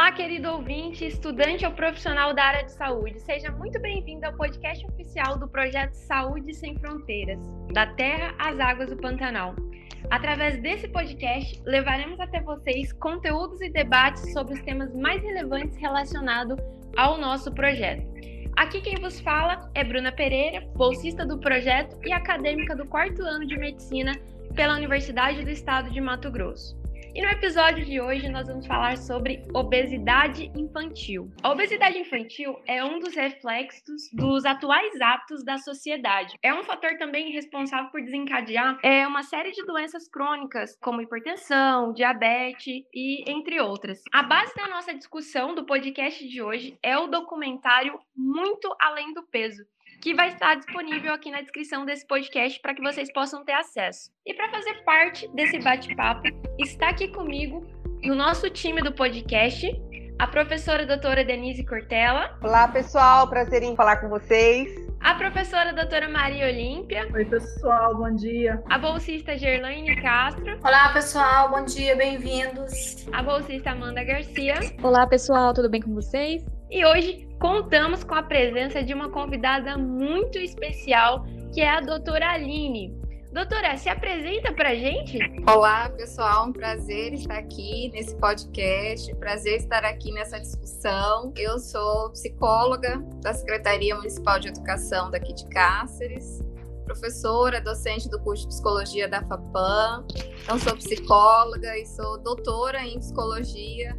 Olá, querido ouvinte, estudante ou profissional da área de saúde. Seja muito bem-vindo ao podcast oficial do projeto Saúde Sem Fronteiras, da Terra às Águas do Pantanal. Através desse podcast, levaremos até vocês conteúdos e debates sobre os temas mais relevantes relacionados ao nosso projeto. Aqui quem vos fala é Bruna Pereira, bolsista do projeto e acadêmica do quarto ano de medicina pela Universidade do Estado de Mato Grosso. E no episódio de hoje nós vamos falar sobre obesidade infantil. A obesidade infantil é um dos reflexos dos atuais hábitos da sociedade. É um fator também responsável por desencadear é, uma série de doenças crônicas, como hipertensão, diabetes e entre outras. A base da nossa discussão do podcast de hoje é o documentário Muito Além do Peso, que vai estar disponível aqui na descrição desse podcast para que vocês possam ter acesso. E para fazer parte desse bate-papo, está aqui comigo, no nosso time do podcast, a professora doutora Denise Cortella. Olá, pessoal, prazer em falar com vocês. A professora doutora Maria Olímpia. Oi, pessoal, bom dia. A bolsista Gerlaine Castro. Olá, pessoal, bom dia, bem-vindos. A bolsista Amanda Garcia. Olá, pessoal, tudo bem com vocês? E hoje contamos com a presença de uma convidada muito especial, que é a doutora Aline. Doutora, se apresenta pra gente. Olá, pessoal, um prazer estar aqui nesse podcast, prazer estar aqui nessa discussão. Eu sou psicóloga da Secretaria Municipal de Educação daqui de Cáceres, professora, docente do curso de psicologia da FAPAM. Então, sou psicóloga e sou doutora em psicologia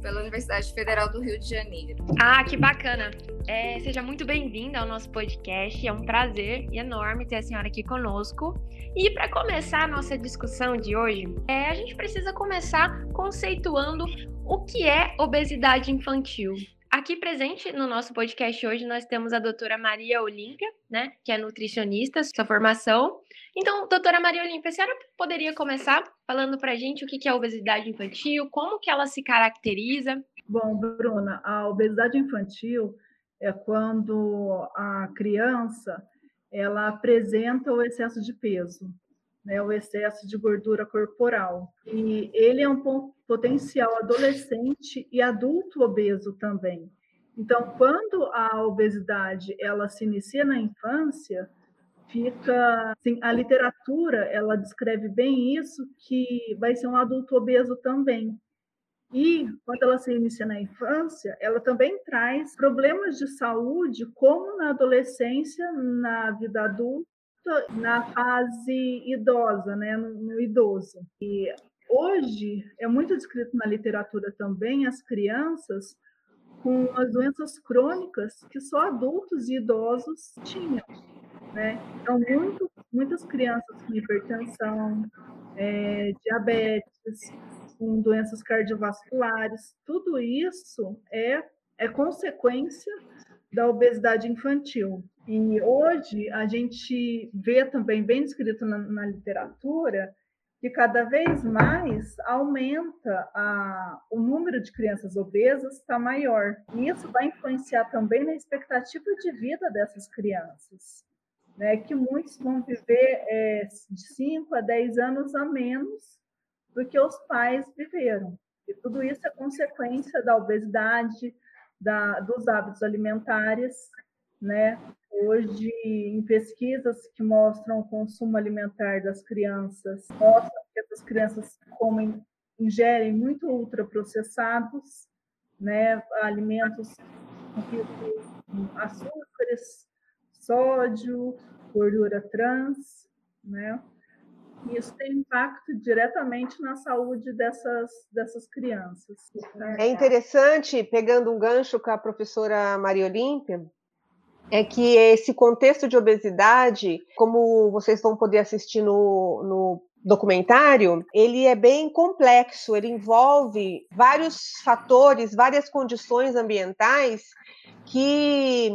pela Universidade Federal do Rio de Janeiro. Ah, que bacana! É, seja muito bem-vinda ao nosso podcast. É um prazer enorme ter a senhora aqui conosco. E para começar a nossa discussão de hoje, é, a gente precisa começar conceituando o que é obesidade infantil. Aqui presente no nosso podcast hoje nós temos a doutora Maria Olímpia, né, que é nutricionista, sua formação. Então, doutora Maria Olímpia, a senhora poderia começar falando para a gente o que é obesidade infantil, como que ela se caracteriza? Bom, Bruna, a obesidade infantil é quando a criança ela apresenta o excesso de peso, né, o excesso de gordura corporal. E ele é um potencial adolescente e adulto obeso também. Então, quando a obesidade ela se inicia na infância, fica assim, a literatura ela descreve bem isso que vai ser um adulto obeso também. E quando ela se inicia na infância, ela também traz problemas de saúde, como na adolescência, na vida adulta na fase idosa, né, no, no idoso. E hoje é muito descrito na literatura também as crianças com as doenças crônicas que só adultos e idosos tinham. Né? Então, muito, muitas crianças com hipertensão, é, diabetes, com doenças cardiovasculares, tudo isso é, é consequência da obesidade infantil. E hoje a gente vê também, bem descrito na, na literatura, que cada vez mais aumenta a, o número de crianças obesas está maior. E isso vai influenciar também na expectativa de vida dessas crianças, né? que muitos vão viver é, de 5 a 10 anos a menos do que os pais viveram. E tudo isso é consequência da obesidade, da, dos hábitos alimentares, né? Hoje, em pesquisas que mostram o consumo alimentar das crianças, mostram que essas crianças comem, ingerem muito ultraprocessados, né? alimentos com açúcares, sódio, gordura trans, né? E isso tem impacto diretamente na saúde dessas, dessas crianças. É interessante, pegando um gancho com a professora Maria Olímpia, é que esse contexto de obesidade, como vocês vão poder assistir no, no documentário, ele é bem complexo, ele envolve vários fatores, várias condições ambientais que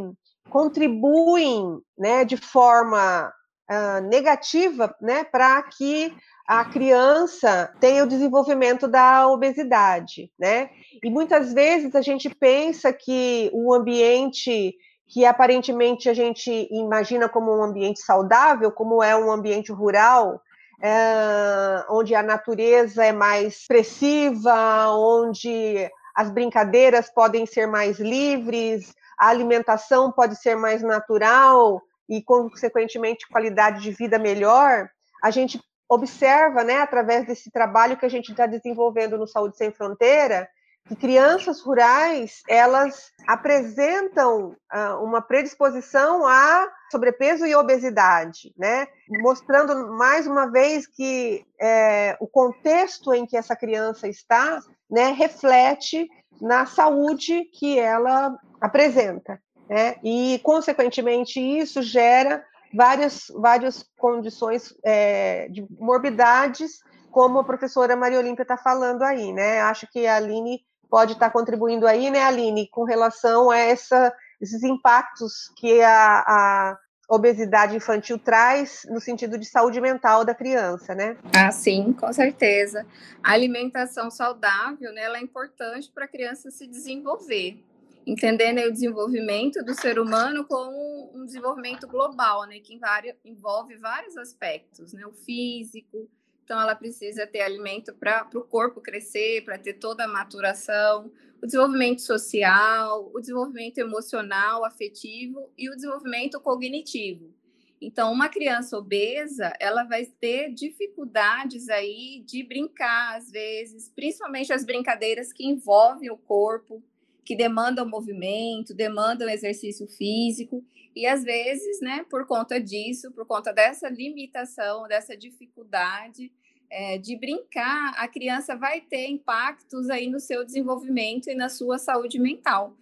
contribuem né, de forma uh, negativa né, para que a criança tenha o desenvolvimento da obesidade, né? E muitas vezes a gente pensa que o ambiente que aparentemente a gente imagina como um ambiente saudável, como é um ambiente rural, é, onde a natureza é mais expressiva, onde as brincadeiras podem ser mais livres, a alimentação pode ser mais natural e, consequentemente, qualidade de vida melhor, a gente observa, né, através desse trabalho que a gente está desenvolvendo no Saúde Sem Fronteira, que crianças rurais elas apresentam uh, uma predisposição a sobrepeso e obesidade, né? Mostrando mais uma vez que é, o contexto em que essa criança está, né, reflete na saúde que ela apresenta, né? E consequentemente isso gera várias várias condições é, de morbidades como a professora Maria Olímpia está falando aí, né? Acho que a Aline pode estar contribuindo aí, né, Aline, com relação a essa, esses impactos que a, a obesidade infantil traz no sentido de saúde mental da criança, né? Ah, sim, com certeza. A alimentação saudável, né, ela é importante para a criança se desenvolver, entendendo o desenvolvimento do ser humano como um desenvolvimento global, né, que envolve vários aspectos, né, o físico, então, ela precisa ter alimento para o corpo crescer, para ter toda a maturação, o desenvolvimento social, o desenvolvimento emocional, afetivo e o desenvolvimento cognitivo. Então, uma criança obesa, ela vai ter dificuldades aí de brincar, às vezes, principalmente as brincadeiras que envolvem o corpo, que demandam movimento, demandam exercício físico, e às vezes, né, por conta disso, por conta dessa limitação, dessa dificuldade é, de brincar, a criança vai ter impactos aí no seu desenvolvimento e na sua saúde mental,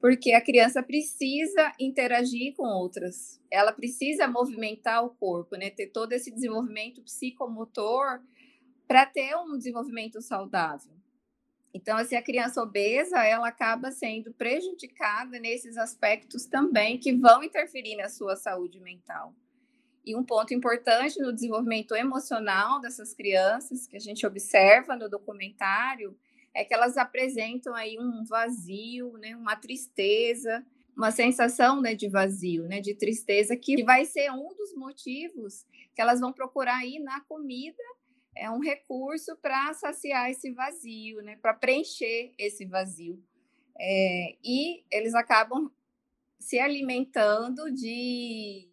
porque a criança precisa interagir com outras, ela precisa movimentar o corpo, né, ter todo esse desenvolvimento psicomotor para ter um desenvolvimento saudável. Então, assim, a criança obesa, ela acaba sendo prejudicada nesses aspectos também que vão interferir na sua saúde mental. E um ponto importante no desenvolvimento emocional dessas crianças, que a gente observa no documentário, é que elas apresentam aí um vazio, né, uma tristeza, uma sensação né, de vazio, né, de tristeza, que vai ser um dos motivos que elas vão procurar aí na comida é um recurso para saciar esse vazio, né? para preencher esse vazio. É, e eles acabam se alimentando de,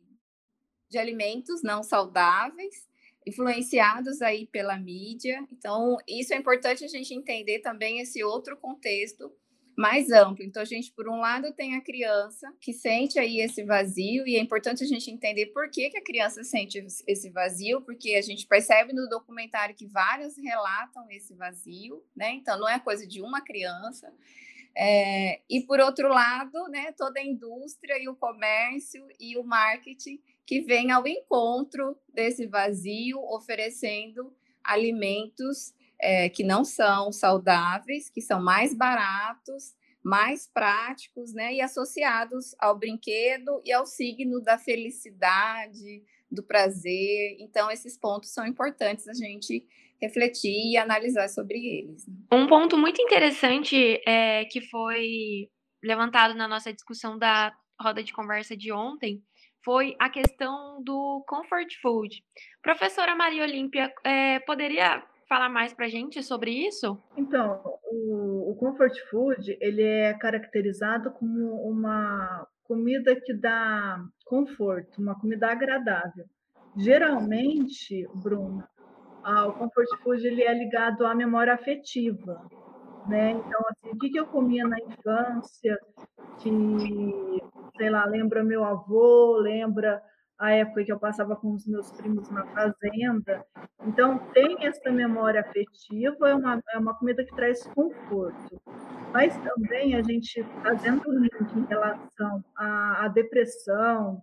de alimentos não saudáveis, influenciados aí pela mídia. Então, isso é importante a gente entender também esse outro contexto mais amplo. Então, a gente, por um lado, tem a criança que sente aí esse vazio, e é importante a gente entender por que, que a criança sente esse vazio, porque a gente percebe no documentário que vários relatam esse vazio, né? Então, não é coisa de uma criança. É, e por outro lado, né, toda a indústria e o comércio e o marketing que vem ao encontro desse vazio, oferecendo alimentos é, que não são saudáveis, que são mais baratos, mais práticos, né? E associados ao brinquedo e ao signo da felicidade, do prazer. Então, esses pontos são importantes a gente refletir e analisar sobre eles. Né? Um ponto muito interessante é, que foi levantado na nossa discussão da roda de conversa de ontem foi a questão do comfort food. Professora Maria Olímpia, é, poderia falar mais para gente sobre isso? Então, o, o comfort food ele é caracterizado como uma comida que dá conforto, uma comida agradável. Geralmente, Bruno, o comfort food ele é ligado à memória afetiva, né? Então, assim, o que, que eu comia na infância que, sei lá, lembra meu avô, lembra a época que eu passava com os meus primos na fazenda. Então, tem essa memória afetiva, é uma, é uma comida que traz conforto. Mas também a gente fazendo o link em relação à, à depressão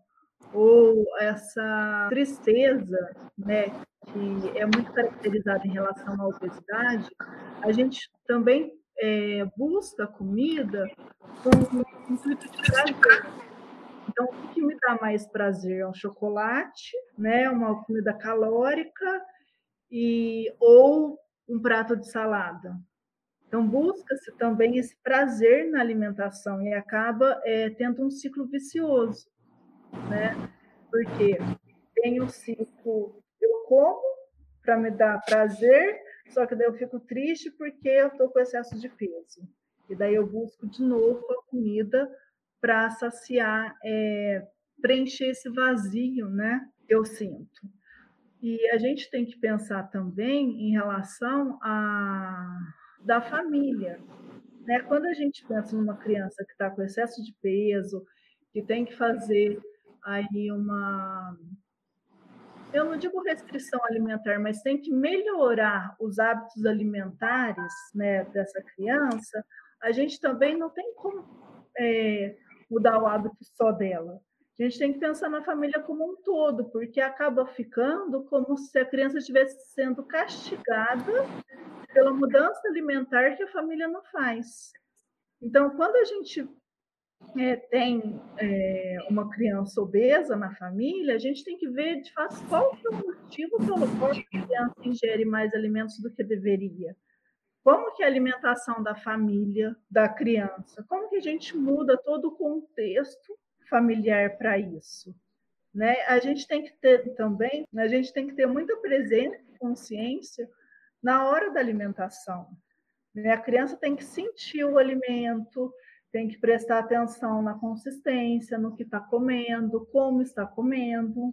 ou essa tristeza, né, que é muito caracterizada em relação à obesidade, a gente também é, busca comida com o intuito de prazer então, o que me dá mais prazer é um chocolate, né, uma comida calórica e ou um prato de salada. Então, busca-se também esse prazer na alimentação e acaba é, tendo um ciclo vicioso, né? Porque tem o ciclo, eu como para me dar prazer, só que daí eu fico triste porque eu estou com excesso de peso. E daí eu busco de novo a comida para saciar, é, preencher esse vazio, né? Eu sinto. E a gente tem que pensar também em relação a da família, né? Quando a gente pensa numa criança que está com excesso de peso, que tem que fazer aí uma eu não digo restrição alimentar, mas tem que melhorar os hábitos alimentares né, dessa criança, a gente também não tem como é, mudar o hábito só dela. A gente tem que pensar na família como um todo, porque acaba ficando como se a criança estivesse sendo castigada pela mudança alimentar que a família não faz. Então, quando a gente é, tem é, uma criança obesa na família, a gente tem que ver de fato qual é o motivo pelo qual a criança ingere mais alimentos do que deveria. Como que é a alimentação da família, da criança? Como que a gente muda todo o contexto familiar para isso? Né? A gente tem que ter também, a gente tem que ter muita presença consciência na hora da alimentação. Né? A criança tem que sentir o alimento, tem que prestar atenção na consistência, no que está comendo, como está comendo.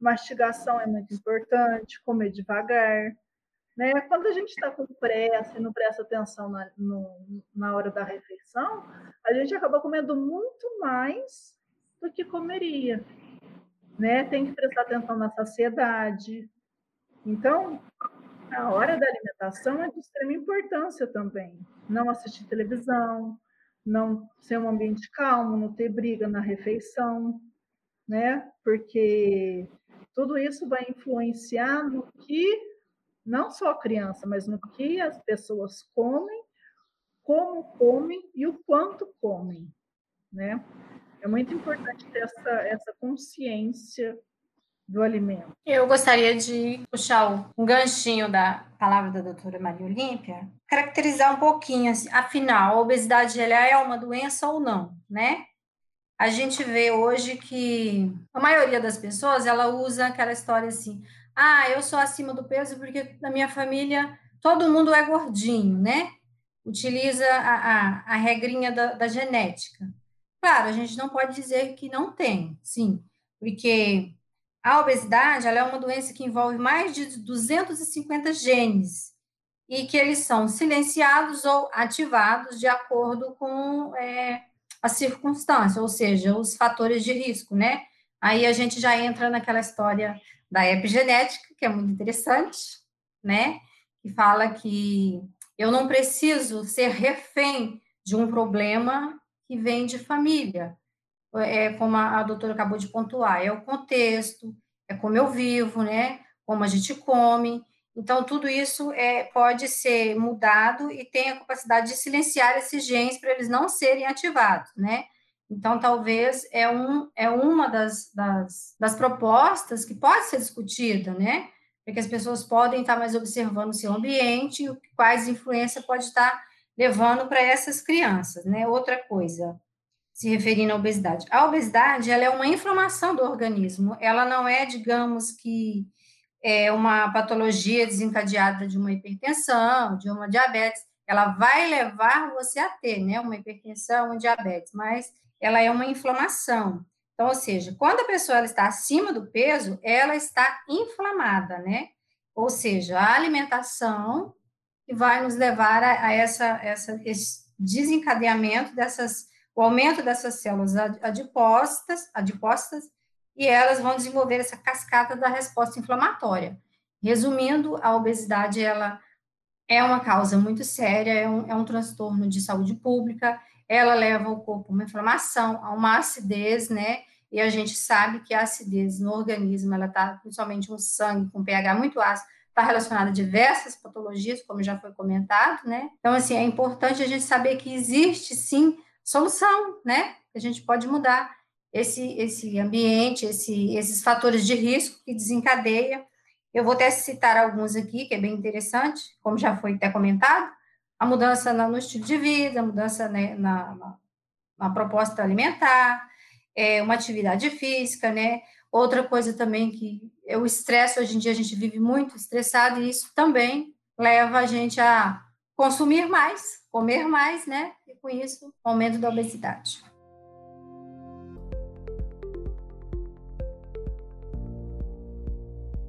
Mastigação é muito importante, comer devagar. Né? Quando a gente está com pressa e não presta atenção na, no, na hora da refeição, a gente acaba comendo muito mais do que comeria. Né? Tem que prestar atenção na saciedade. Então, a hora da alimentação é de extrema importância também. Não assistir televisão, não ser um ambiente calmo, não ter briga na refeição, né? Porque tudo isso vai influenciar no que não só a criança, mas no que as pessoas comem, como comem e o quanto comem, né? É muito importante ter essa, essa consciência do alimento. Eu gostaria de puxar um ganchinho da palavra da doutora Maria Olímpia, caracterizar um pouquinho, assim, afinal, a obesidade ela é uma doença ou não, né? A gente vê hoje que a maioria das pessoas, ela usa aquela história assim, ah, eu sou acima do peso porque na minha família todo mundo é gordinho, né? Utiliza a, a, a regrinha da, da genética. Claro, a gente não pode dizer que não tem, sim, porque a obesidade é uma doença que envolve mais de 250 genes e que eles são silenciados ou ativados de acordo com é, as circunstâncias, ou seja, os fatores de risco, né? Aí a gente já entra naquela história da epigenética, que é muito interessante, né? Que fala que eu não preciso ser refém de um problema que vem de família é como a, doutora acabou de pontuar, é o contexto, é como eu vivo, né? Como a gente come. Então, tudo isso é, pode ser mudado e tem a capacidade de silenciar esses genes para eles não serem ativados, né? Então, talvez é, um, é uma das, das, das propostas que pode ser discutida, né? Porque as pessoas podem estar mais observando o seu ambiente e quais influências pode estar levando para essas crianças, né? Outra coisa, se referindo à obesidade. A obesidade, ela é uma inflamação do organismo, ela não é, digamos que, é uma patologia desencadeada de uma hipertensão, de uma diabetes, ela vai levar você a ter, né, uma hipertensão, uma diabetes, mas ela é uma inflamação. Então, ou seja, quando a pessoa está acima do peso, ela está inflamada, né? Ou seja, a alimentação que vai nos levar a, a essa, essa, esse desencadeamento dessas o aumento dessas células adipostas, adipostas e elas vão desenvolver essa cascata da resposta inflamatória. Resumindo, a obesidade ela é uma causa muito séria, é um, é um transtorno de saúde pública, ela leva o corpo a uma inflamação, a uma acidez, né? E a gente sabe que a acidez no organismo, ela está, principalmente no sangue, com pH muito ácido, está relacionada a diversas patologias, como já foi comentado, né? Então, assim, é importante a gente saber que existe, sim, solução, né? A gente pode mudar esse, esse ambiente, esse, esses fatores de risco que desencadeia. Eu vou até citar alguns aqui, que é bem interessante, como já foi até comentado, a mudança no estilo de vida, a mudança né, na, na, na, proposta alimentar, é, uma atividade física, né? Outra coisa também que é o estresse, hoje em dia a gente vive muito estressado, e isso também leva a gente a consumir mais, comer mais, né? E com isso, aumento da obesidade.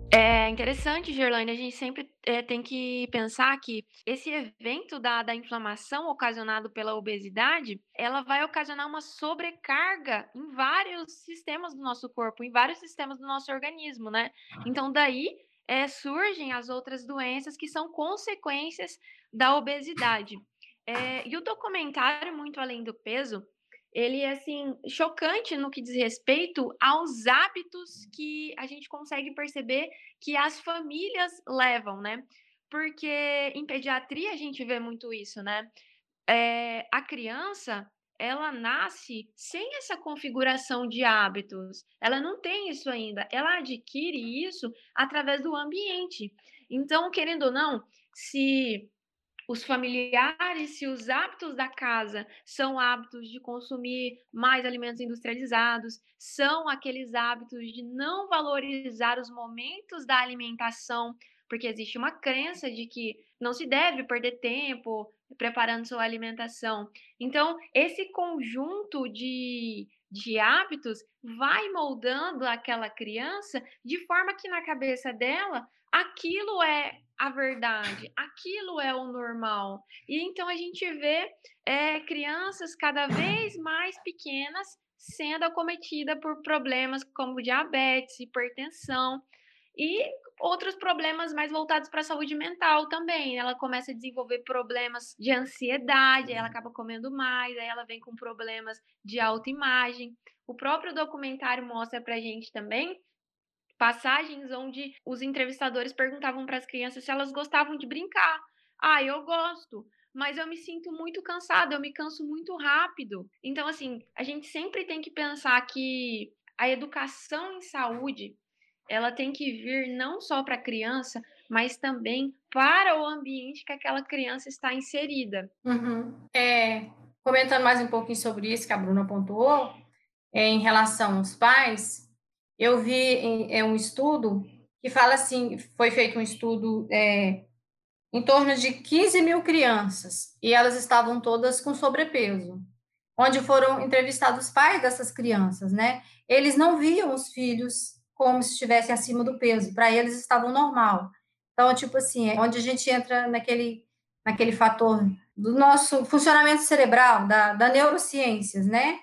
É interessante, Gerlane, a gente sempre é, tem que pensar que esse evento da, da inflamação ocasionado pela obesidade, ela vai ocasionar uma sobrecarga em vários sistemas do nosso corpo, em vários sistemas do nosso organismo, né? Então, daí é, surgem as outras doenças que são consequências da obesidade. É, e o documentário Muito Além do Peso, ele é assim chocante no que diz respeito aos hábitos que a gente consegue perceber que as famílias levam, né? Porque em pediatria a gente vê muito isso, né? É, a criança ela nasce sem essa configuração de hábitos. Ela não tem isso ainda. Ela adquire isso através do ambiente. Então, querendo ou não, se os familiares, se os hábitos da casa são hábitos de consumir mais alimentos industrializados, são aqueles hábitos de não valorizar os momentos da alimentação, porque existe uma crença de que não se deve perder tempo preparando sua alimentação. Então, esse conjunto de, de hábitos vai moldando aquela criança de forma que na cabeça dela aquilo é a verdade, aquilo é o normal. E então a gente vê é, crianças cada vez mais pequenas sendo acometidas por problemas como diabetes, hipertensão e outros problemas mais voltados para a saúde mental também. Ela começa a desenvolver problemas de ansiedade, ela acaba comendo mais, aí ela vem com problemas de autoimagem. O próprio documentário mostra para a gente também passagens onde os entrevistadores perguntavam para as crianças se elas gostavam de brincar. Ah, eu gosto, mas eu me sinto muito cansada, eu me canso muito rápido. Então, assim, a gente sempre tem que pensar que a educação em saúde ela tem que vir não só para a criança, mas também para o ambiente que aquela criança está inserida. Uhum. É, comentando mais um pouquinho sobre isso que a Bruna pontuou, é, em relação aos pais, eu vi em, é um estudo que fala assim, foi feito um estudo é, em torno de 15 mil crianças e elas estavam todas com sobrepeso, onde foram entrevistados os pais dessas crianças, né? Eles não viam os filhos como se estivessem acima do peso, para eles estavam normal. Então, tipo assim, é onde a gente entra naquele, naquele fator do nosso funcionamento cerebral, da, da neurociências, né?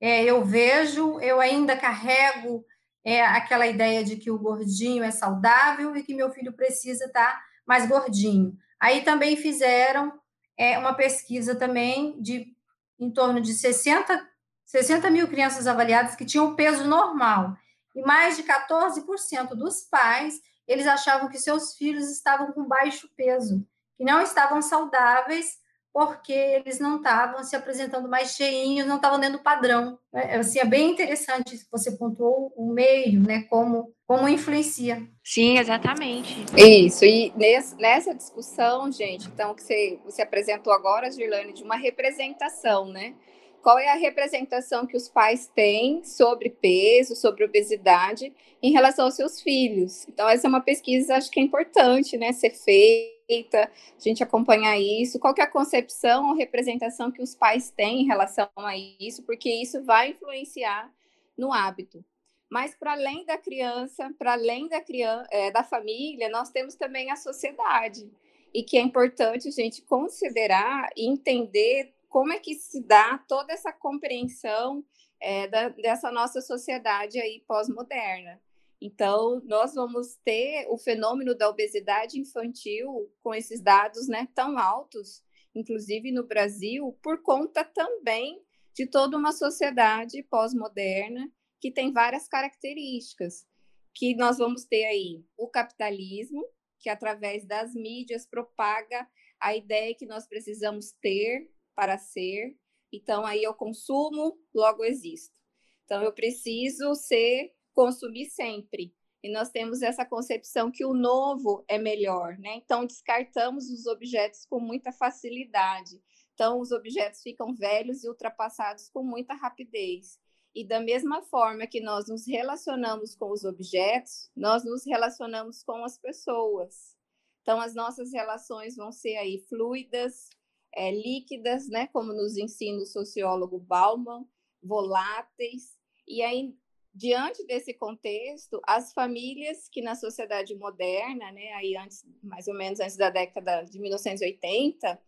É, eu vejo, eu ainda carrego é aquela ideia de que o gordinho é saudável e que meu filho precisa estar mais gordinho. Aí também fizeram é, uma pesquisa também de em torno de 60, 60 mil crianças avaliadas que tinham peso normal. E mais de 14% dos pais, eles achavam que seus filhos estavam com baixo peso, que não estavam saudáveis porque eles não estavam se apresentando mais cheinhos, não estavam dentro do padrão. É, assim, é bem interessante que você pontuou o meio, né, como, como influencia. Sim, exatamente. Isso, e nessa discussão, gente, então, que você, você apresentou agora, Girlane, de uma representação, né? Qual é a representação que os pais têm sobre peso, sobre obesidade, em relação aos seus filhos? Então, essa é uma pesquisa, acho que é importante, né, ser feita feita, a gente acompanhar isso, qual é a concepção ou representação que os pais têm em relação a isso, porque isso vai influenciar no hábito. Mas para além da criança, para além da criança, é, da família, nós temos também a sociedade e que é importante a gente considerar e entender como é que se dá toda essa compreensão é, da, dessa nossa sociedade aí pós-moderna. Então, nós vamos ter o fenômeno da obesidade infantil com esses dados né, tão altos, inclusive no Brasil, por conta também de toda uma sociedade pós-moderna que tem várias características, que nós vamos ter aí o capitalismo, que através das mídias propaga a ideia que nós precisamos ter para ser. Então, aí eu consumo, logo existo. Então, eu preciso ser consumir sempre. E nós temos essa concepção que o novo é melhor, né? Então, descartamos os objetos com muita facilidade. Então, os objetos ficam velhos e ultrapassados com muita rapidez. E da mesma forma que nós nos relacionamos com os objetos, nós nos relacionamos com as pessoas. Então, as nossas relações vão ser aí fluidas, é, líquidas, né, como nos ensina o sociólogo Bauman, voláteis, e aí, diante desse contexto, as famílias que na sociedade moderna, né, aí antes, mais ou menos antes da década de 1980,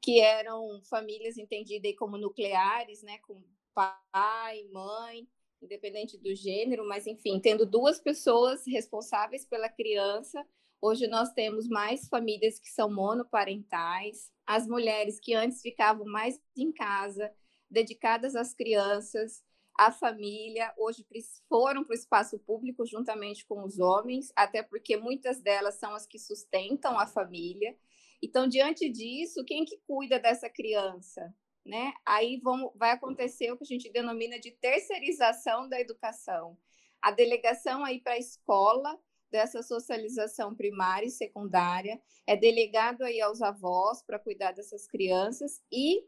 que eram famílias entendidas como nucleares, né, com pai, mãe, independente do gênero, mas enfim, tendo duas pessoas responsáveis pela criança. Hoje nós temos mais famílias que são monoparentais, as mulheres que antes ficavam mais em casa, dedicadas às crianças, à família, hoje foram para o espaço público juntamente com os homens, até porque muitas delas são as que sustentam a família. Então, diante disso, quem que cuida dessa criança? Né? Aí vão, vai acontecer o que a gente denomina de terceirização da educação. A delegação aí para a escola dessa socialização primária e secundária é delegado aí aos avós para cuidar dessas crianças e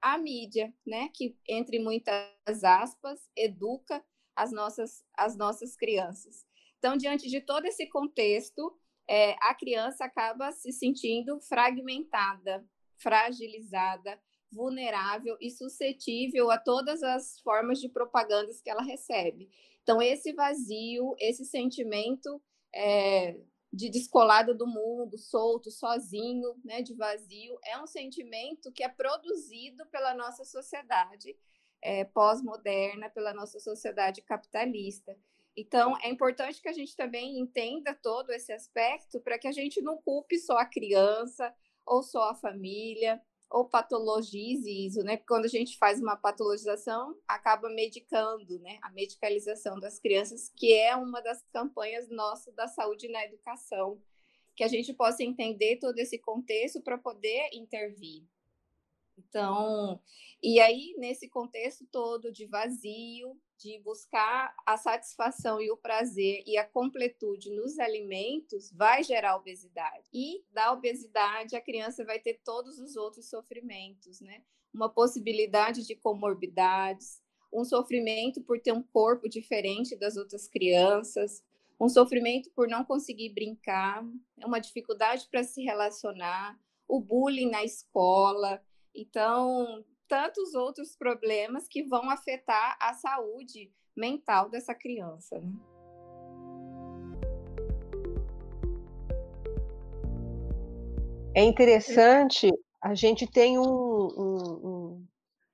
a mídia, né, que entre muitas aspas educa as nossas as nossas crianças. Então, diante de todo esse contexto, é, a criança acaba se sentindo fragmentada, fragilizada, vulnerável e suscetível a todas as formas de propagandas que ela recebe. Então, esse vazio, esse sentimento é, de descolado do mundo, solto, sozinho, né, de vazio, é um sentimento que é produzido pela nossa sociedade é, pós-moderna, pela nossa sociedade capitalista. Então, é importante que a gente também entenda todo esse aspecto para que a gente não culpe só a criança ou só a família ou patologize isso, né? Quando a gente faz uma patologização, acaba medicando, né? A medicalização das crianças, que é uma das campanhas nossas da saúde na educação, que a gente possa entender todo esse contexto para poder intervir. Então, e aí, nesse contexto todo de vazio, de buscar a satisfação e o prazer e a completude nos alimentos, vai gerar obesidade. E da obesidade, a criança vai ter todos os outros sofrimentos, né? Uma possibilidade de comorbidades, um sofrimento por ter um corpo diferente das outras crianças, um sofrimento por não conseguir brincar, uma dificuldade para se relacionar, o bullying na escola, então, tantos outros problemas que vão afetar a saúde mental dessa criança. Né? É interessante, a gente tem um, um,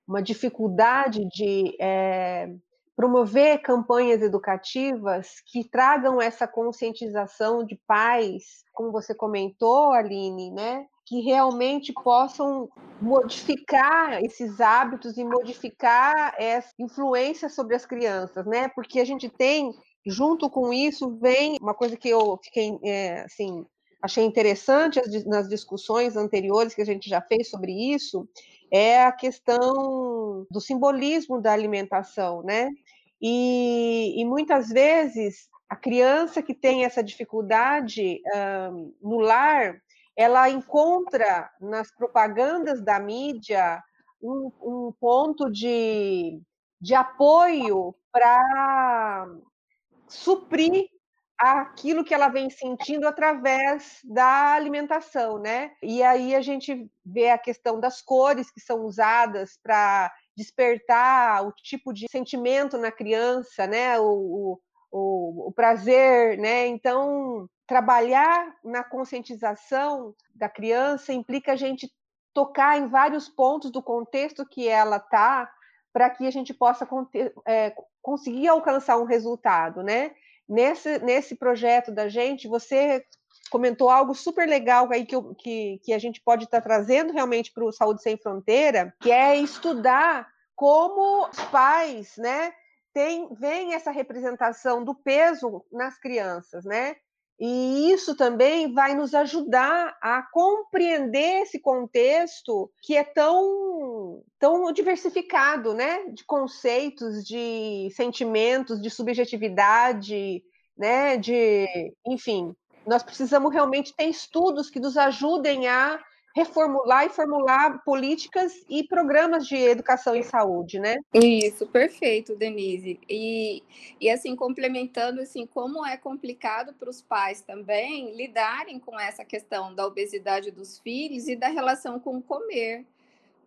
uma dificuldade de é, promover campanhas educativas que tragam essa conscientização de pais, como você comentou, Aline, né? Que realmente possam modificar esses hábitos e modificar essa influência sobre as crianças, né? Porque a gente tem, junto com isso, vem uma coisa que eu fiquei, é, assim, achei interessante nas discussões anteriores que a gente já fez sobre isso, é a questão do simbolismo da alimentação, né? E, e muitas vezes a criança que tem essa dificuldade um, no lar, ela encontra nas propagandas da mídia um, um ponto de, de apoio para suprir aquilo que ela vem sentindo através da alimentação, né? E aí a gente vê a questão das cores que são usadas para despertar o tipo de sentimento na criança, né? O, o, o prazer, né? Então trabalhar na conscientização da criança implica a gente tocar em vários pontos do contexto que ela está para que a gente possa é, conseguir alcançar um resultado, né? Nesse, nesse projeto da gente, você comentou algo super legal aí que, que, que a gente pode estar tá trazendo realmente para o Saúde Sem Fronteira, que é estudar como os pais, né, tem, vem essa representação do peso nas crianças, né? E isso também vai nos ajudar a compreender esse contexto que é tão, tão diversificado, né? De conceitos, de sentimentos, de subjetividade, né? De, enfim, nós precisamos realmente ter estudos que nos ajudem a reformular e formular políticas e programas de educação e saúde, né? Isso, perfeito, Denise. E, e assim, complementando, assim, como é complicado para os pais também lidarem com essa questão da obesidade dos filhos e da relação com o comer.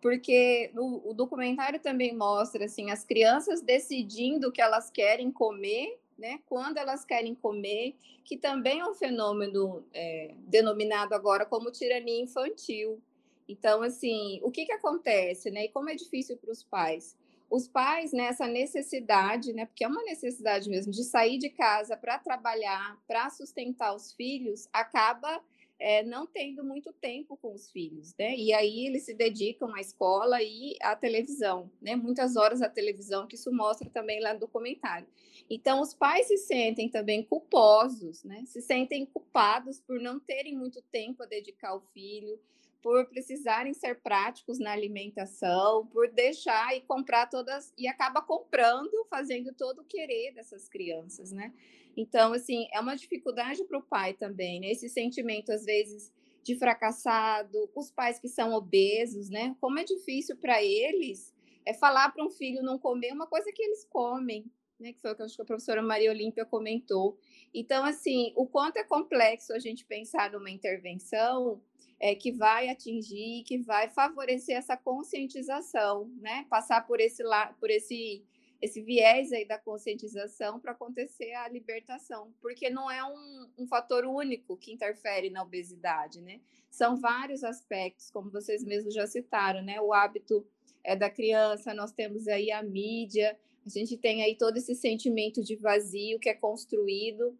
Porque o documentário também mostra, assim, as crianças decidindo o que elas querem comer né, quando elas querem comer, que também é um fenômeno é, denominado agora como tirania infantil. Então, assim, o que, que acontece, né? E como é difícil para os pais? Os pais, nessa né, necessidade, né, porque é uma necessidade mesmo, de sair de casa para trabalhar, para sustentar os filhos, acaba é, não tendo muito tempo com os filhos, né? E aí eles se dedicam à escola e à televisão, né? Muitas horas à televisão, que isso mostra também lá no documentário. Então, os pais se sentem também culposos, né? Se sentem culpados por não terem muito tempo a dedicar ao filho, por precisarem ser práticos na alimentação, por deixar e comprar todas e acaba comprando, fazendo todo o querer dessas crianças, né? Então, assim, é uma dificuldade para o pai também, né? Esse sentimento, às vezes, de fracassado, os pais que são obesos, né? Como é difícil para eles é falar para um filho não comer uma coisa que eles comem, né? Que foi o que, a professora Maria Olímpia comentou. Então, assim, o quanto é complexo a gente pensar numa intervenção é, que vai atingir, que vai favorecer essa conscientização, né? Passar por esse, por esse esse viés aí da conscientização para acontecer a libertação, porque não é um, um, fator único que interfere na obesidade, né? São vários aspectos, como vocês mesmos já citaram, né? O hábito é da criança, nós temos aí a mídia, a gente tem aí todo esse sentimento de vazio que é construído,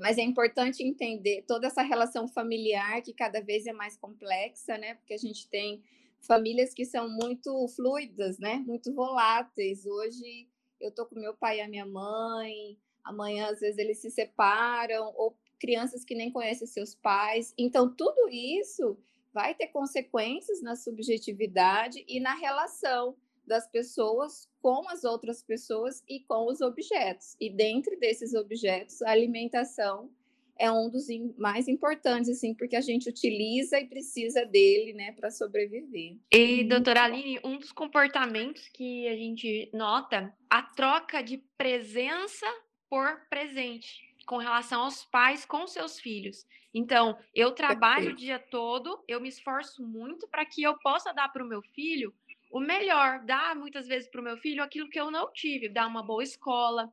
mas é importante entender toda essa relação familiar que cada vez é mais complexa, né? Porque a gente tem famílias que são muito fluidas, né? Muito voláteis. Hoje eu tô com meu pai e a minha mãe, amanhã às vezes eles se separam, ou crianças que nem conhecem seus pais. Então, tudo isso vai ter consequências na subjetividade e na relação das pessoas com as outras pessoas e com os objetos. E dentro desses objetos, a alimentação é um dos mais importantes, assim, porque a gente utiliza e precisa dele, né, para sobreviver. E, doutora Aline, um dos comportamentos que a gente nota, a troca de presença por presente com relação aos pais com seus filhos. Então, eu trabalho o dia todo, eu me esforço muito para que eu possa dar para o meu filho o melhor, dar muitas vezes para o meu filho aquilo que eu não tive, dar uma boa escola,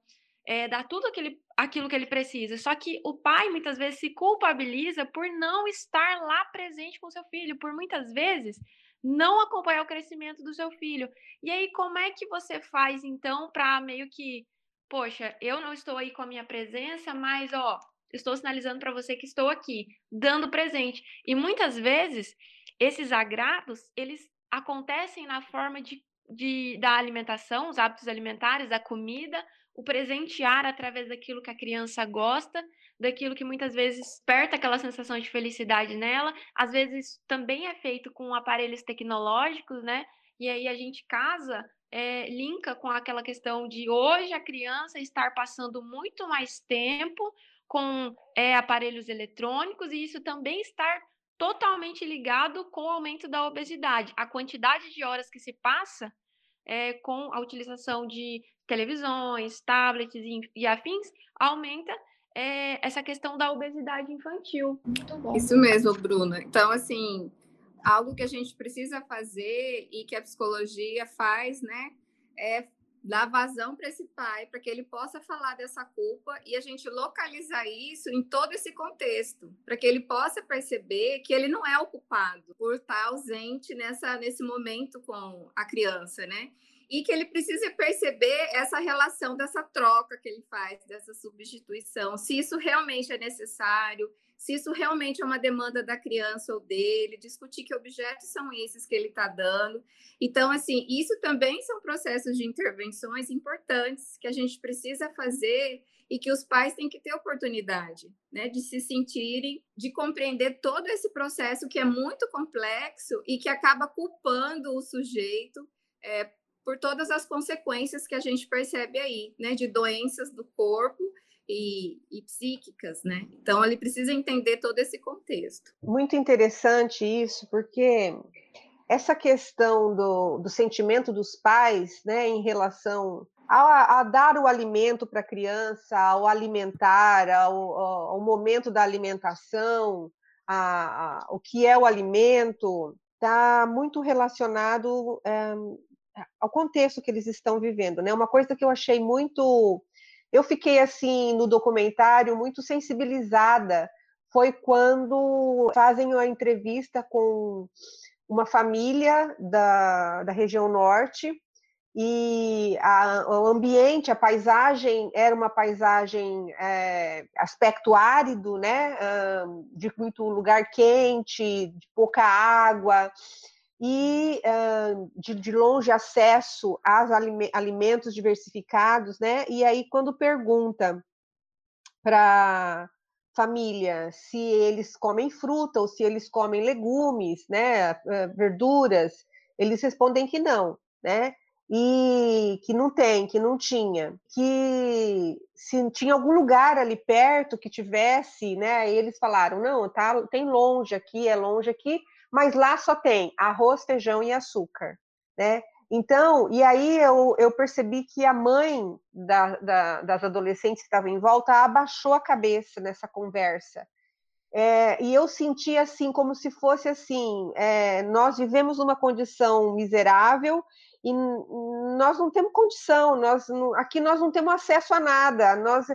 é, dar tudo aquele, aquilo que ele precisa. Só que o pai muitas vezes se culpabiliza por não estar lá presente com seu filho, por muitas vezes não acompanhar o crescimento do seu filho. E aí, como é que você faz então para meio que, poxa, eu não estou aí com a minha presença, mas ó, estou sinalizando para você que estou aqui, dando presente. E muitas vezes esses agrados, eles acontecem na forma de, de da alimentação, os hábitos alimentares, da comida, o presentear através daquilo que a criança gosta, daquilo que muitas vezes desperta aquela sensação de felicidade nela. Às vezes também é feito com aparelhos tecnológicos, né? E aí a gente casa, é, linka com aquela questão de hoje a criança estar passando muito mais tempo com é, aparelhos eletrônicos e isso também estar totalmente ligado com o aumento da obesidade. A quantidade de horas que se passa é, com a utilização de televisões, tablets e, e afins, aumenta é, essa questão da obesidade infantil. Muito bom. Isso mesmo, Bruna. Então, assim, algo que a gente precisa fazer e que a psicologia faz, né, é dar vazão para esse pai, para que ele possa falar dessa culpa e a gente localizar isso em todo esse contexto, para que ele possa perceber que ele não é o culpado por estar ausente nessa, nesse momento com a criança, né? e que ele precisa perceber essa relação dessa troca que ele faz, dessa substituição, se isso realmente é necessário, se isso realmente é uma demanda da criança ou dele, discutir que objetos são esses que ele está dando. Então, assim, isso também são processos de intervenções importantes que a gente precisa fazer e que os pais têm que ter oportunidade, né, de se sentirem, de compreender todo esse processo que é muito complexo e que acaba culpando o sujeito é, por todas as consequências que a gente percebe aí, né, de doenças do corpo e, e, psíquicas, né? Então ele precisa entender todo esse contexto. Muito interessante isso, porque essa questão do, do sentimento dos pais, né, em relação a, a dar o alimento para a criança, ao alimentar, ao, ao, momento da alimentação, a, a, o que é o alimento, está muito relacionado é, ao contexto que eles estão vivendo, né? Uma coisa que eu achei muito eu fiquei assim no documentário muito sensibilizada. Foi quando fazem uma entrevista com uma família da, da região norte e a, o ambiente, a paisagem era uma paisagem é, aspecto árido, né, de muito lugar quente, de pouca água e uh, de, de, longe acesso aos alimentos diversificados, né? E aí, quando pergunta para família se eles comem fruta ou se eles comem legumes, né, verduras, eles respondem que não, né? E que não tem, que não tinha, que se tinha algum lugar ali perto que tivesse, né? Eles falaram não, tá, tem longe aqui, é longe aqui, mas lá só tem arroz, feijão e açúcar, né? Então, e aí eu, eu percebi que a mãe da, da, das adolescentes que estavam em volta abaixou a cabeça nessa conversa. É, e eu senti assim, como se fosse assim: é, nós vivemos numa condição miserável e nós não temos condição, nós, aqui nós não temos acesso a nada, nós,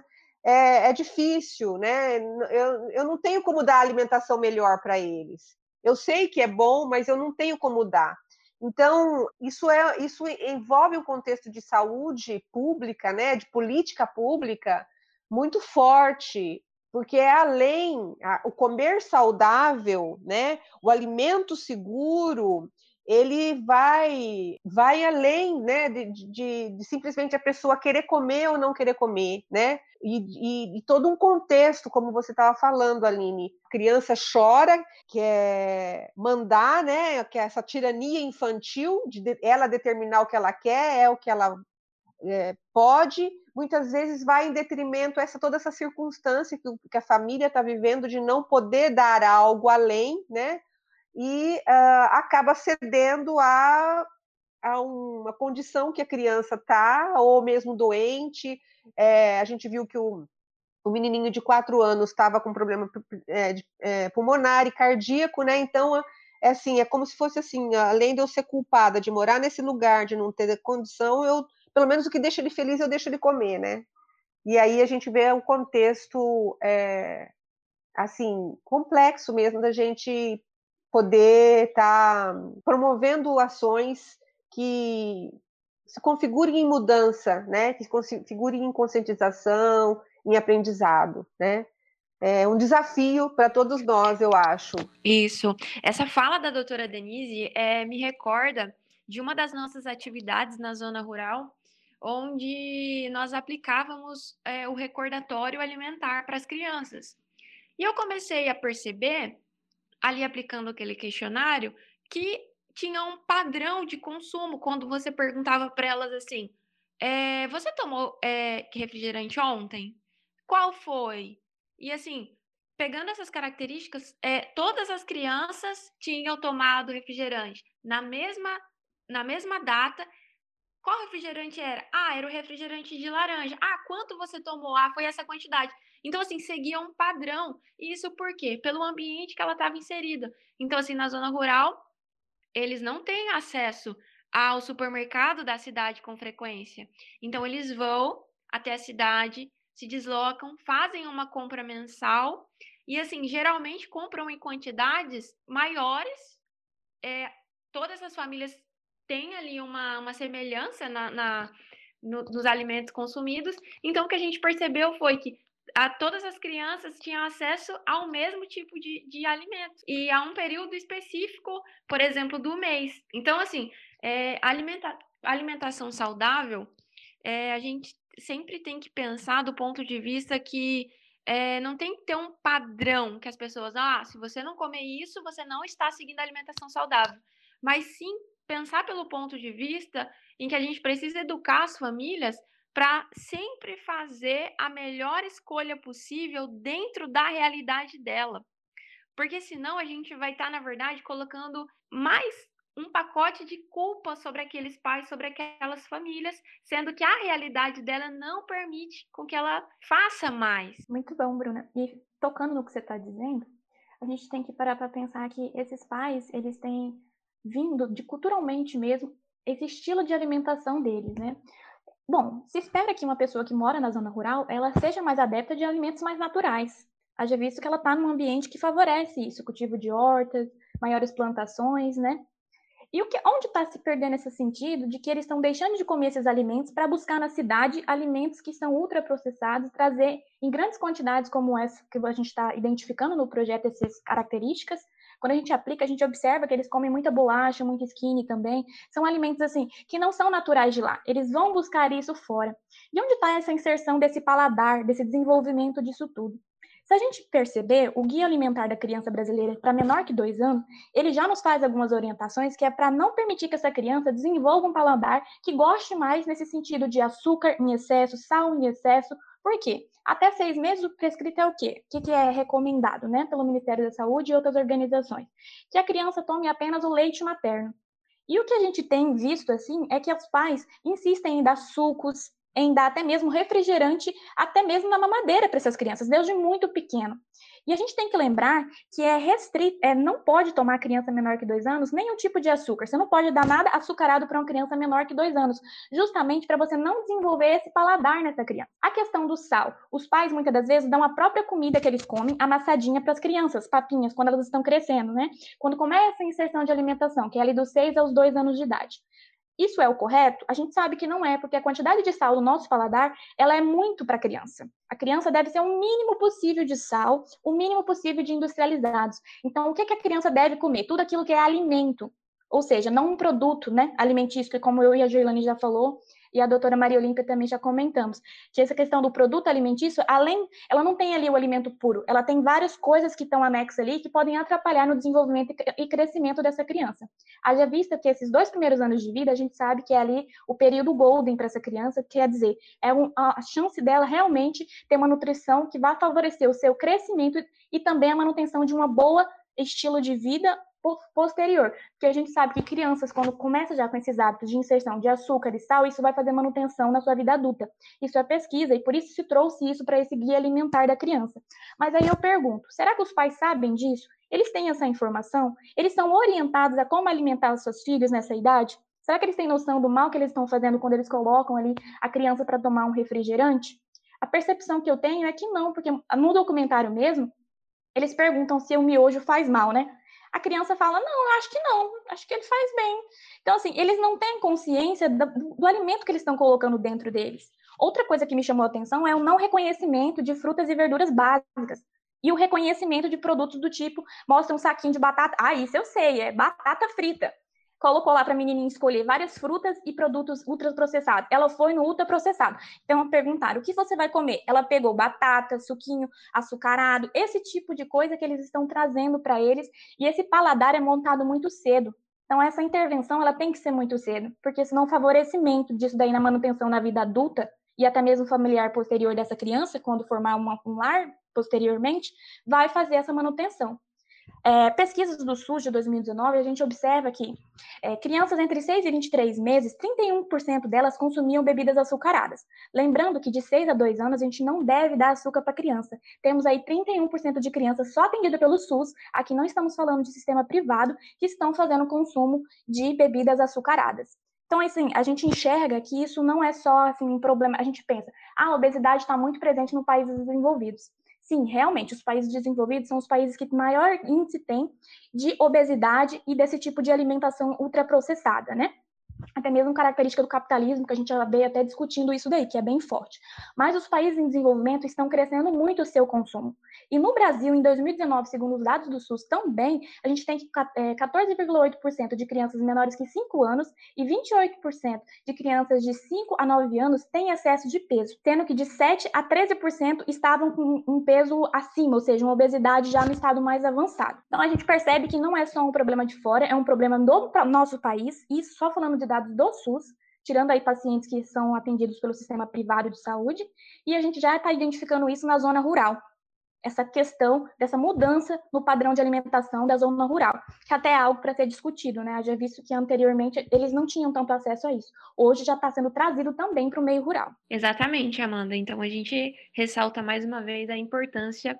é, é difícil, né? Eu, eu não tenho como dar alimentação melhor para eles. Eu sei que é bom, mas eu não tenho como dar. Então, isso, é, isso envolve um contexto de saúde pública, né, de política pública, muito forte, porque é além, a, o comer saudável, né, o alimento seguro, ele vai vai além né, de, de, de, simplesmente a pessoa querer comer ou não querer comer, né? E, e, e todo um contexto, como você estava falando, Aline. A criança chora, quer mandar, né? Que essa tirania infantil de ela determinar o que ela quer, é o que ela é, pode, muitas vezes vai em detrimento essa toda essa circunstância que, que a família está vivendo de não poder dar algo além, né? E uh, acaba cedendo a, a, uma condição que a criança está, ou mesmo doente. É, a gente viu que o, o menininho de quatro anos estava com problema é, de, é, pulmonar e cardíaco, né? Então, é assim, é como se fosse assim, além de eu ser culpada de morar nesse lugar, de não ter condição, eu, pelo menos o que deixa ele feliz, eu deixo ele comer, né? E aí a gente vê um contexto, é, assim, complexo mesmo da gente poder estar tá promovendo ações que se configurem em mudança, né? Que se configurem em conscientização, em aprendizado, né? É um desafio para todos nós, eu acho. Isso. Essa fala da doutora Denise é, me recorda de uma das nossas atividades na zona rural, onde nós aplicávamos é, o recordatório alimentar para as crianças. E eu comecei a perceber ali aplicando aquele questionário, que tinha um padrão de consumo quando você perguntava para elas assim: é, você tomou é, refrigerante ontem? Qual foi? E assim, pegando essas características, é, todas as crianças tinham tomado refrigerante na mesma, na mesma data. Qual refrigerante era? Ah, era o refrigerante de laranja. Ah, quanto você tomou? Ah, foi essa quantidade. Então, assim, seguia um padrão. Isso por quê? Pelo ambiente que ela estava inserida. Então, assim, na zona rural, eles não têm acesso ao supermercado da cidade com frequência. Então, eles vão até a cidade, se deslocam, fazem uma compra mensal e, assim, geralmente compram em quantidades maiores. É, todas as famílias têm ali uma, uma semelhança na, na no, nos alimentos consumidos. Então, o que a gente percebeu foi que a todas as crianças tinham acesso ao mesmo tipo de, de alimento e a um período específico, por exemplo, do mês. Então, assim, é, alimenta, alimentação saudável, é, a gente sempre tem que pensar do ponto de vista que é, não tem que ter um padrão que as pessoas, ah, se você não comer isso, você não está seguindo a alimentação saudável. mas sim pensar pelo ponto de vista em que a gente precisa educar as famílias para sempre fazer a melhor escolha possível dentro da realidade dela. Porque senão a gente vai estar, tá, na verdade, colocando mais um pacote de culpa sobre aqueles pais, sobre aquelas famílias, sendo que a realidade dela não permite com que ela faça mais. Muito bom, Bruna. E tocando no que você está dizendo, a gente tem que parar para pensar que esses pais, eles têm vindo de culturalmente mesmo esse estilo de alimentação deles, né? Bom, se espera que uma pessoa que mora na zona rural, ela seja mais adepta de alimentos mais naturais. Haja visto que ela está num ambiente que favorece isso, cultivo de hortas, maiores plantações, né? E o que, onde está se perdendo esse sentido de que eles estão deixando de comer esses alimentos para buscar na cidade alimentos que são ultraprocessados, trazer em grandes quantidades como essa que a gente está identificando no projeto essas características. Quando a gente aplica, a gente observa que eles comem muita bolacha, muito skinny também. São alimentos assim que não são naturais de lá. Eles vão buscar isso fora. E onde está essa inserção desse paladar, desse desenvolvimento disso tudo? Se a gente perceber, o Guia Alimentar da Criança Brasileira para menor que dois anos, ele já nos faz algumas orientações que é para não permitir que essa criança desenvolva um paladar que goste mais nesse sentido de açúcar em excesso, sal em excesso. Por quê? Até seis meses, o prescrito é o quê? O que é recomendado né, pelo Ministério da Saúde e outras organizações? Que a criança tome apenas o leite materno. E o que a gente tem visto, assim, é que os pais insistem em dar sucos, em dar até mesmo refrigerante, até mesmo na mamadeira para essas crianças, desde muito pequeno. E a gente tem que lembrar que é restrito, é, não pode tomar criança menor que dois anos nenhum tipo de açúcar. Você não pode dar nada açucarado para uma criança menor que dois anos, justamente para você não desenvolver esse paladar nessa criança. A questão do sal, os pais muitas das vezes dão a própria comida que eles comem amassadinha para as crianças, papinhas, quando elas estão crescendo, né? Quando começa a inserção de alimentação, que é ali dos seis aos dois anos de idade. Isso é o correto? A gente sabe que não é, porque a quantidade de sal no nosso paladar, ela é muito para a criança. A criança deve ser o mínimo possível de sal, o mínimo possível de industrializados. Então, o que, que a criança deve comer? Tudo aquilo que é alimento, ou seja, não um produto né, alimentício, como eu e a Joilane já falou, e a doutora Maria Olímpia também já comentamos, que essa questão do produto alimentício, além, ela não tem ali o alimento puro, ela tem várias coisas que estão anexas ali que podem atrapalhar no desenvolvimento e crescimento dessa criança. Haja vista que esses dois primeiros anos de vida, a gente sabe que é ali o período golden para essa criança, quer dizer, é um, a chance dela realmente ter uma nutrição que vai favorecer o seu crescimento e também a manutenção de uma boa estilo de vida posterior, porque a gente sabe que crianças, quando começam já com esses hábitos de inserção de açúcar e sal, isso vai fazer manutenção na sua vida adulta. Isso é pesquisa, e por isso se trouxe isso para esse guia alimentar da criança. Mas aí eu pergunto, será que os pais sabem disso? Eles têm essa informação? Eles são orientados a como alimentar os seus filhos nessa idade? Será que eles têm noção do mal que eles estão fazendo quando eles colocam ali a criança para tomar um refrigerante? A percepção que eu tenho é que não, porque no documentário mesmo, eles perguntam se o miojo faz mal, né? A criança fala: Não, acho que não, acho que ele faz bem. Então, assim, eles não têm consciência do, do alimento que eles estão colocando dentro deles. Outra coisa que me chamou a atenção é o não reconhecimento de frutas e verduras básicas. E o reconhecimento de produtos do tipo, mostra um saquinho de batata. Ah, isso eu sei, é batata frita colocou lá para a menininha escolher várias frutas e produtos ultraprocessados. Ela foi no ultraprocessado. Então, perguntaram, o que você vai comer? Ela pegou batata, suquinho açucarado, esse tipo de coisa que eles estão trazendo para eles, e esse paladar é montado muito cedo. Então, essa intervenção, ela tem que ser muito cedo, porque senão o favorecimento disso daí na manutenção na vida adulta, e até mesmo familiar posterior dessa criança, quando formar um lar posteriormente, vai fazer essa manutenção. É, pesquisas do SUS de 2019, a gente observa que é, crianças entre 6 e 23 meses, 31% delas consumiam bebidas açucaradas. Lembrando que de 6 a 2 anos a gente não deve dar açúcar para criança. Temos aí 31% de crianças só atendidas pelo SUS, aqui não estamos falando de sistema privado, que estão fazendo consumo de bebidas açucaradas. Então, assim, a gente enxerga que isso não é só assim, um problema. A gente pensa, ah, a obesidade está muito presente no países desenvolvidos. Sim, realmente, os países desenvolvidos são os países que maior índice tem de obesidade e desse tipo de alimentação ultraprocessada, né? Até mesmo característica do capitalismo, que a gente já veio até discutindo isso daí, que é bem forte. Mas os países em desenvolvimento estão crescendo muito o seu consumo. E no Brasil, em 2019, segundo os dados do SUS também, a gente tem 14,8% de crianças menores que 5 anos e 28% de crianças de 5 a 9 anos têm excesso de peso, sendo que de 7 a 13% estavam com um peso acima, ou seja, uma obesidade já no estado mais avançado. Então a gente percebe que não é só um problema de fora, é um problema do nosso país, e só falando de dados do SUS, tirando aí pacientes que são atendidos pelo sistema privado de saúde, e a gente já está identificando isso na zona rural, essa questão dessa mudança no padrão de alimentação da zona rural, que até é algo para ser discutido, né? Já visto que anteriormente eles não tinham tanto acesso a isso. Hoje já está sendo trazido também para o meio rural. Exatamente, Amanda. Então a gente ressalta mais uma vez a importância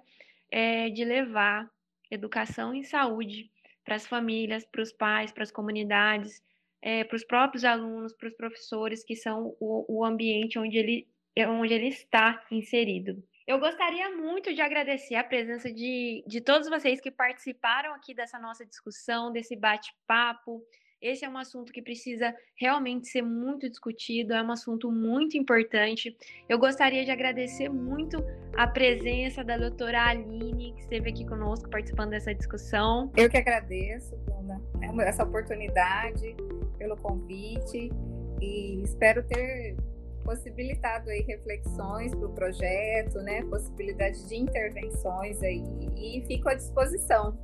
é, de levar educação e saúde para as famílias, para os pais, para as comunidades, é, para os próprios alunos, para os professores, que são o, o ambiente onde ele, onde ele está inserido. Eu gostaria muito de agradecer a presença de, de todos vocês que participaram aqui dessa nossa discussão, desse bate-papo. Esse é um assunto que precisa realmente ser muito discutido, é um assunto muito importante. Eu gostaria de agradecer muito a presença da doutora Aline, que esteve aqui conosco participando dessa discussão. Eu que agradeço, Bruna, essa oportunidade, pelo convite, e espero ter possibilitado aí reflexões para o projeto, né, possibilidade de intervenções aí e fico à disposição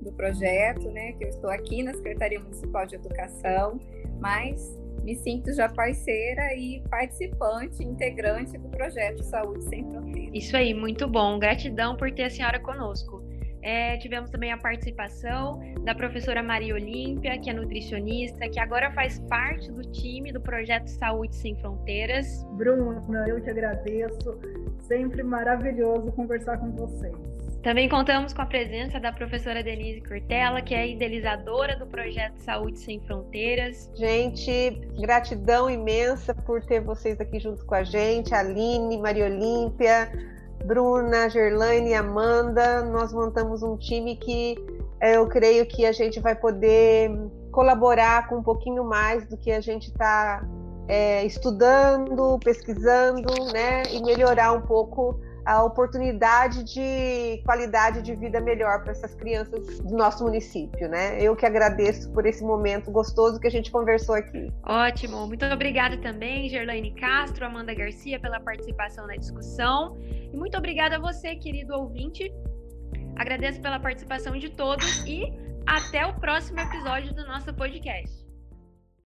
do projeto, né, que eu estou aqui na Secretaria Municipal de Educação, mas me sinto já parceira e participante, integrante do projeto Saúde Sem Fronteiras. Isso aí, muito bom. Gratidão por ter a senhora conosco. É, tivemos também a participação da professora Maria Olímpia, que é nutricionista, que agora faz parte do time do projeto Saúde Sem Fronteiras. Bruna, eu te agradeço. Sempre maravilhoso conversar com vocês. Também contamos com a presença da professora Denise Cortella, que é idealizadora do projeto Saúde Sem Fronteiras. Gente, gratidão imensa por ter vocês aqui junto com a gente, Aline, Maria Olímpia, Bruna, Gerlaine e Amanda, nós montamos um time que é, eu creio que a gente vai poder colaborar com um pouquinho mais do que a gente está é, estudando, pesquisando, né, e melhorar um pouco a oportunidade de qualidade de vida melhor para essas crianças do nosso município, né? Eu que agradeço por esse momento gostoso que a gente conversou aqui. Ótimo, muito obrigada também, Gerlaine Castro, Amanda Garcia, pela participação na discussão. E muito obrigada a você, querido ouvinte. Agradeço pela participação de todos e até o próximo episódio do nosso podcast.